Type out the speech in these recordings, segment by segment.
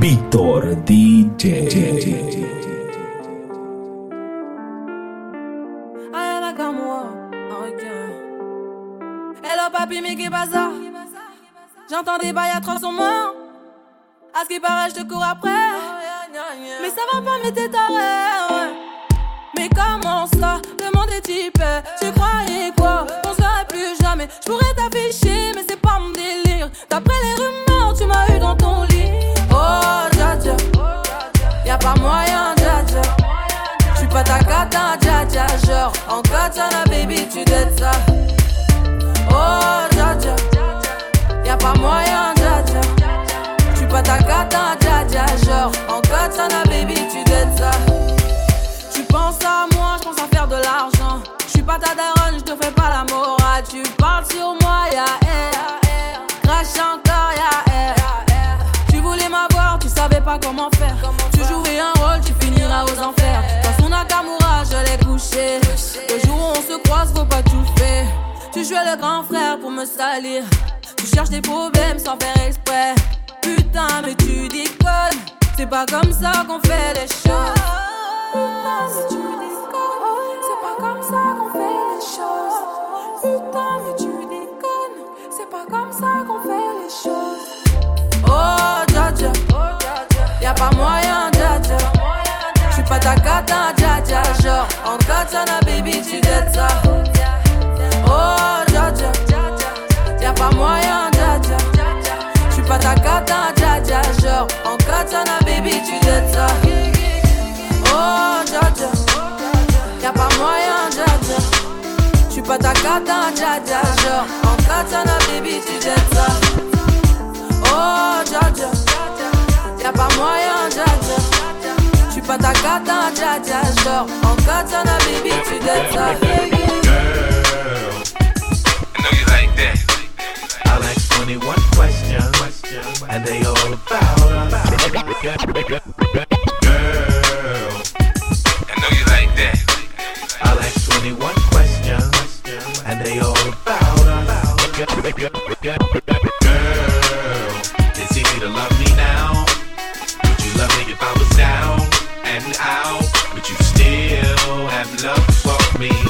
Víctor DJ. Rien qu'à moi, ok. Hello papi, mais qu'est ça? J'entends des bails à 300 morts. À ce qui paraît, je te cours après. Mais ça va pas, mais t'es taré, ouais. Mais comment ça? Le monde est type. Tu croyais quoi? Plus jamais. Je pourrais t'afficher, mais c'est pas mon délire. D'après les rumeurs, tu m'as eu dans ton lit. Oh, dja dja. Y'a pas moyen, dja dja. J'suis pas ta cata, dja dja. Genre, en katana, baby, tu dettes ça. Oh, dja dja. Y'a pas moyen, dja dja. J'suis pas ta cata, dja. Genre, en katana, baby, tu dettes ça. Grand frère pour me salir. Tu cherches des problèmes sans faire exprès. Putain, mais tu déconnes. C'est pas comme ça qu'on fait les choses. Putain, mais tu déconnes. C'est pas comme ça qu'on fait les choses. Putain, mais tu déconnes. C'est pas comme ça qu'on fait les choses. Oh, dja dja. Y'a pas moyen, dja dja. J'suis pas ta cata, dja dja. Genre, en katana, baby, tu dettes ça. Pas moyen, dja dja. J'suis pas ta cata, dja dja. Genre, en katana, baby, tu dettes ça. Oh, dja dja. Y'a pas moyen, dja dja. J'suis pas ta cata, dja dja. Genre, en katana, baby, tu dettes ça. Oh, dja dja. Y'a pas moyen, dja dja. J'suis pas ta cata, dja dja. Genre, en katana, baby, tu dettes ça. I'll ask 21 questions, and they all about us. Girl, I know you like that. I'll ask 21 questions, and they all about us. Girl, it's easy to love me now. Would you love me if I was down and out? Would you still have love for me?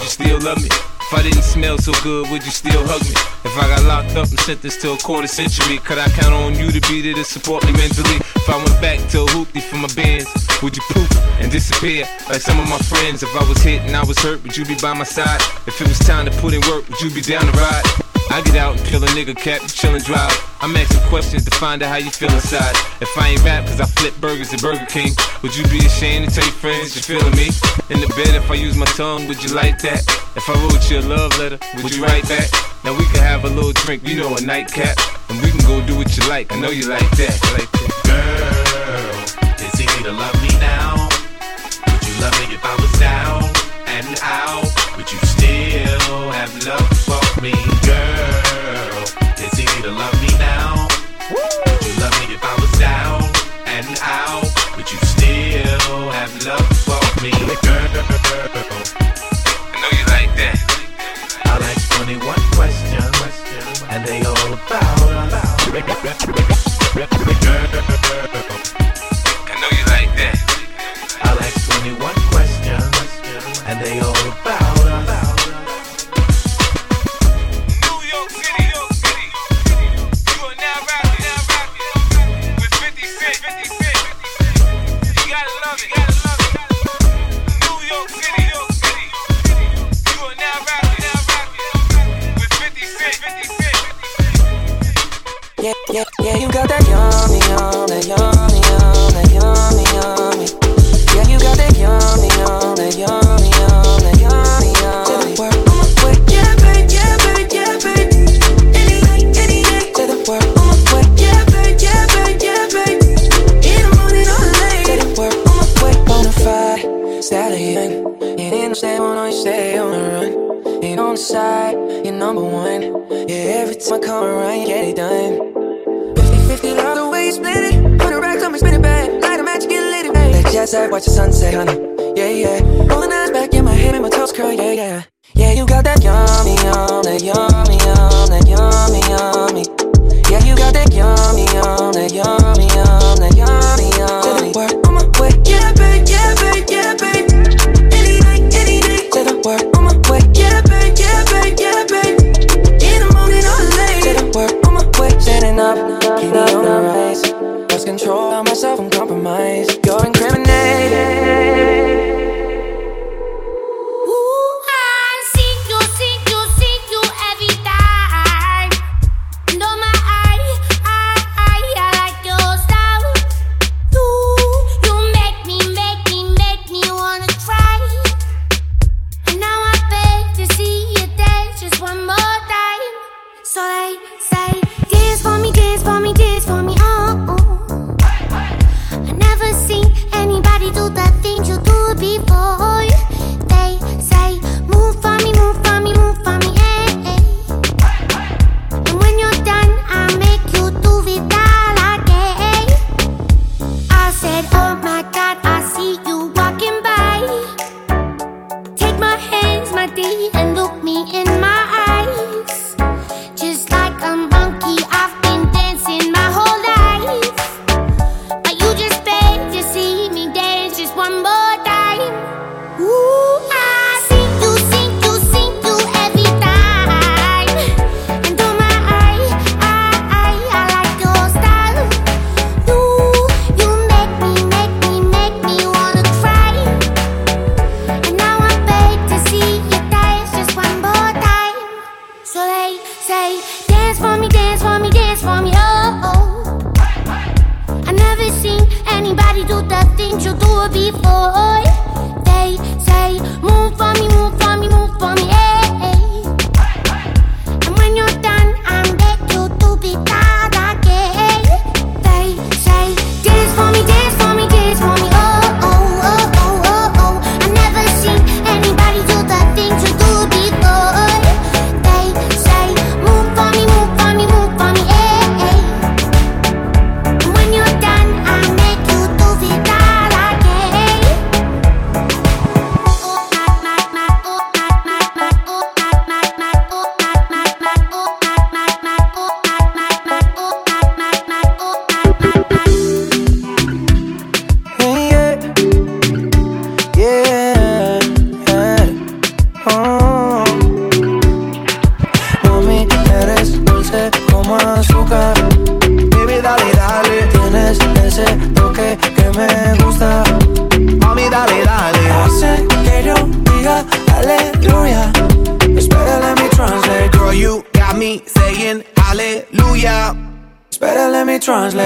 would you still love me? If I didn't smell so good, would you still hug me? If I got locked up and sentenced to a quarter century, could I count on you to be there to support me mentally? If I went back to a hoopty for my bands, would you poof and disappear like some of my friends? If I was hit and I was hurt, would you be by my side? If it was time to put in work, would you be down to ride? I get out and kill a nigga cap, chill and drive. I'm asking questions to find out how you feel inside. If I ain't rap cause I flip burgers at Burger King, would you be ashamed to tell your friends you're feeling me? In the bed, if I use my tongue, would you like that? If I wrote you a love letter, would you write back? Now we can have a little drink, you know, a nightcap. And we can go do what you like, I know you like that. Like that. Girl, easy to love me now. Would you love me if I was down and out? Would you still have love for me? Girl, it's easy to love me now. Would you love me if I was down and out? Would you still have love for me? Girl, I know you like that. I'll ask 21 questions, and they all about us. Girl, sunset, watch the sunset, honey. Yeah, yeah. Rolling eyes back in my head, make my toes curl, yeah, yeah. Yeah, you got that yummy, yum, that yummy, yum, that yummy, yummy. Yeah, you got that yummy, yum, that yummy, yum, that yummy, yummy. Say the word.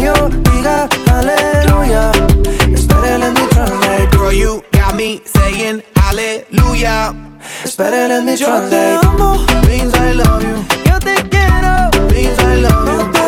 yo diga aleluya. Esperen en mi translate. Girl, you got me saying aleluya. Esperen en mi translate. Yo te amo. Means I love you. Yo te quiero. Means I love you.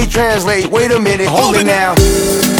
Me translate, wait a minute, hold it now.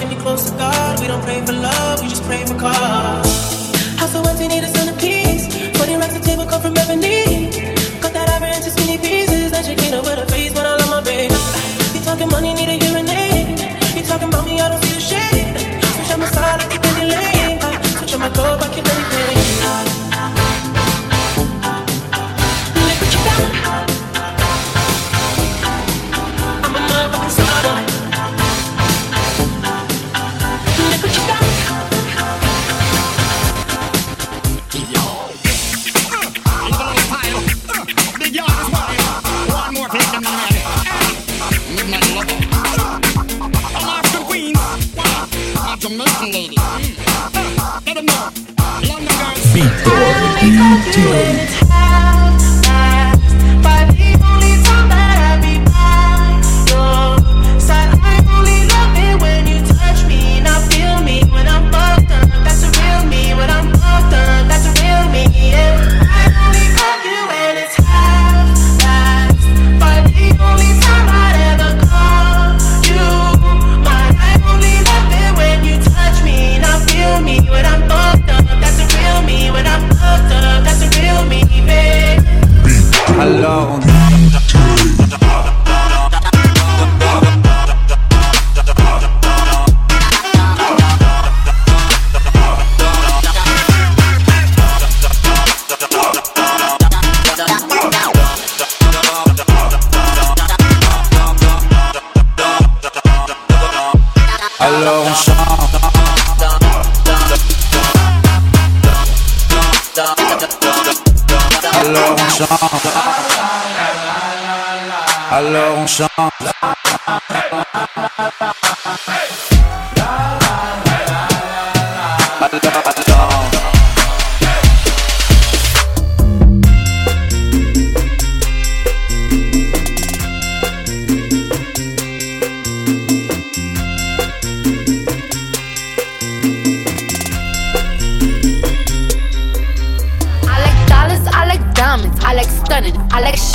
get me close to God. We don't pray for love, we just pray for cause. How so empty, need a Víctor DJ. Alors on chante.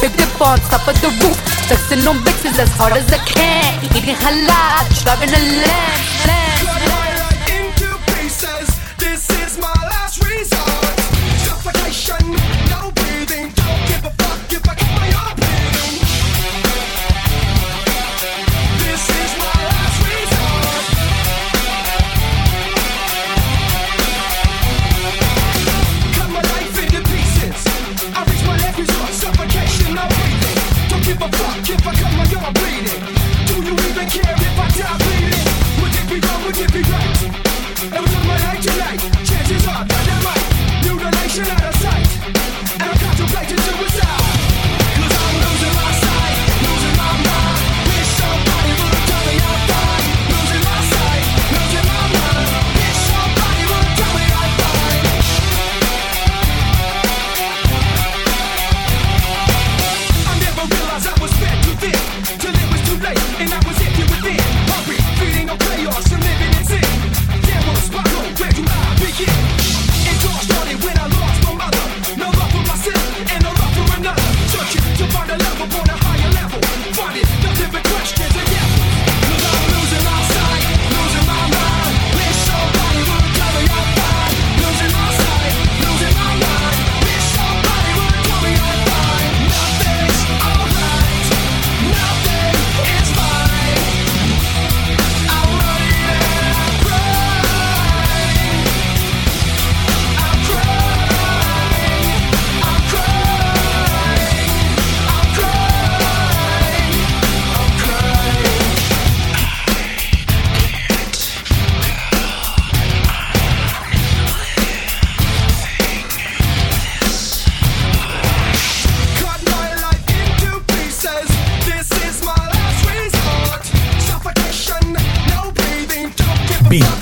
Big dip on top of the roof. Flexing on bitches as hard as I can. Eating halal, driving a lamb. lamb, lamb. Into pieces. This is my last resort.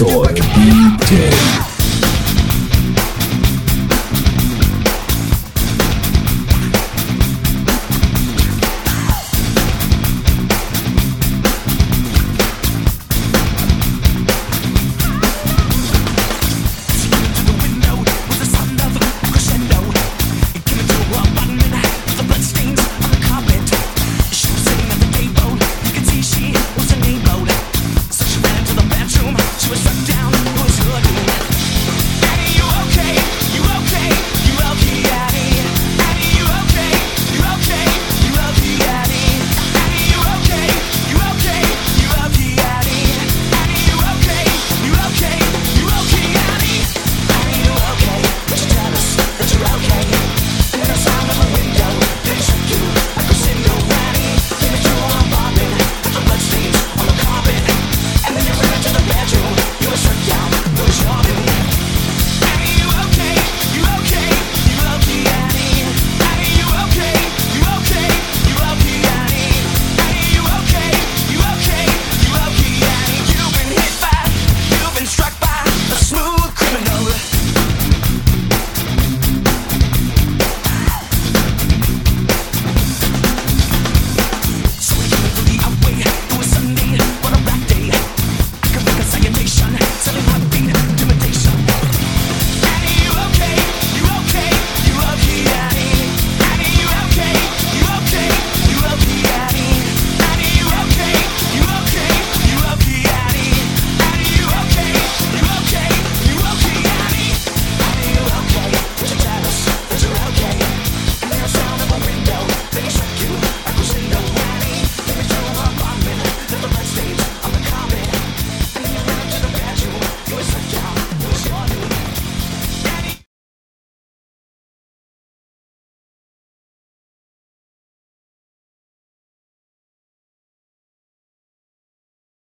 Pastor DJ.